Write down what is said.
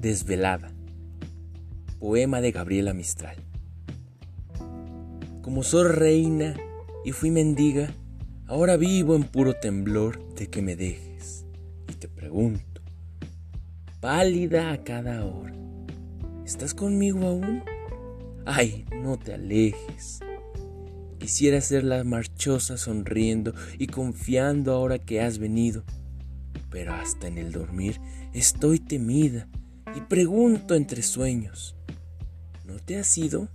Desvelada. Poema de Gabriela Mistral. Como soy reina y fui mendiga, ahora vivo en puro temblor de que me dejes. Y te pregunto, pálida a cada hora, ¿estás conmigo aún? Ay, no te alejes. Quisiera ser la marchosa sonriendo y confiando ahora que has venido, pero hasta en el dormir estoy temida y pregunto entre sueños, ¿no te has ido?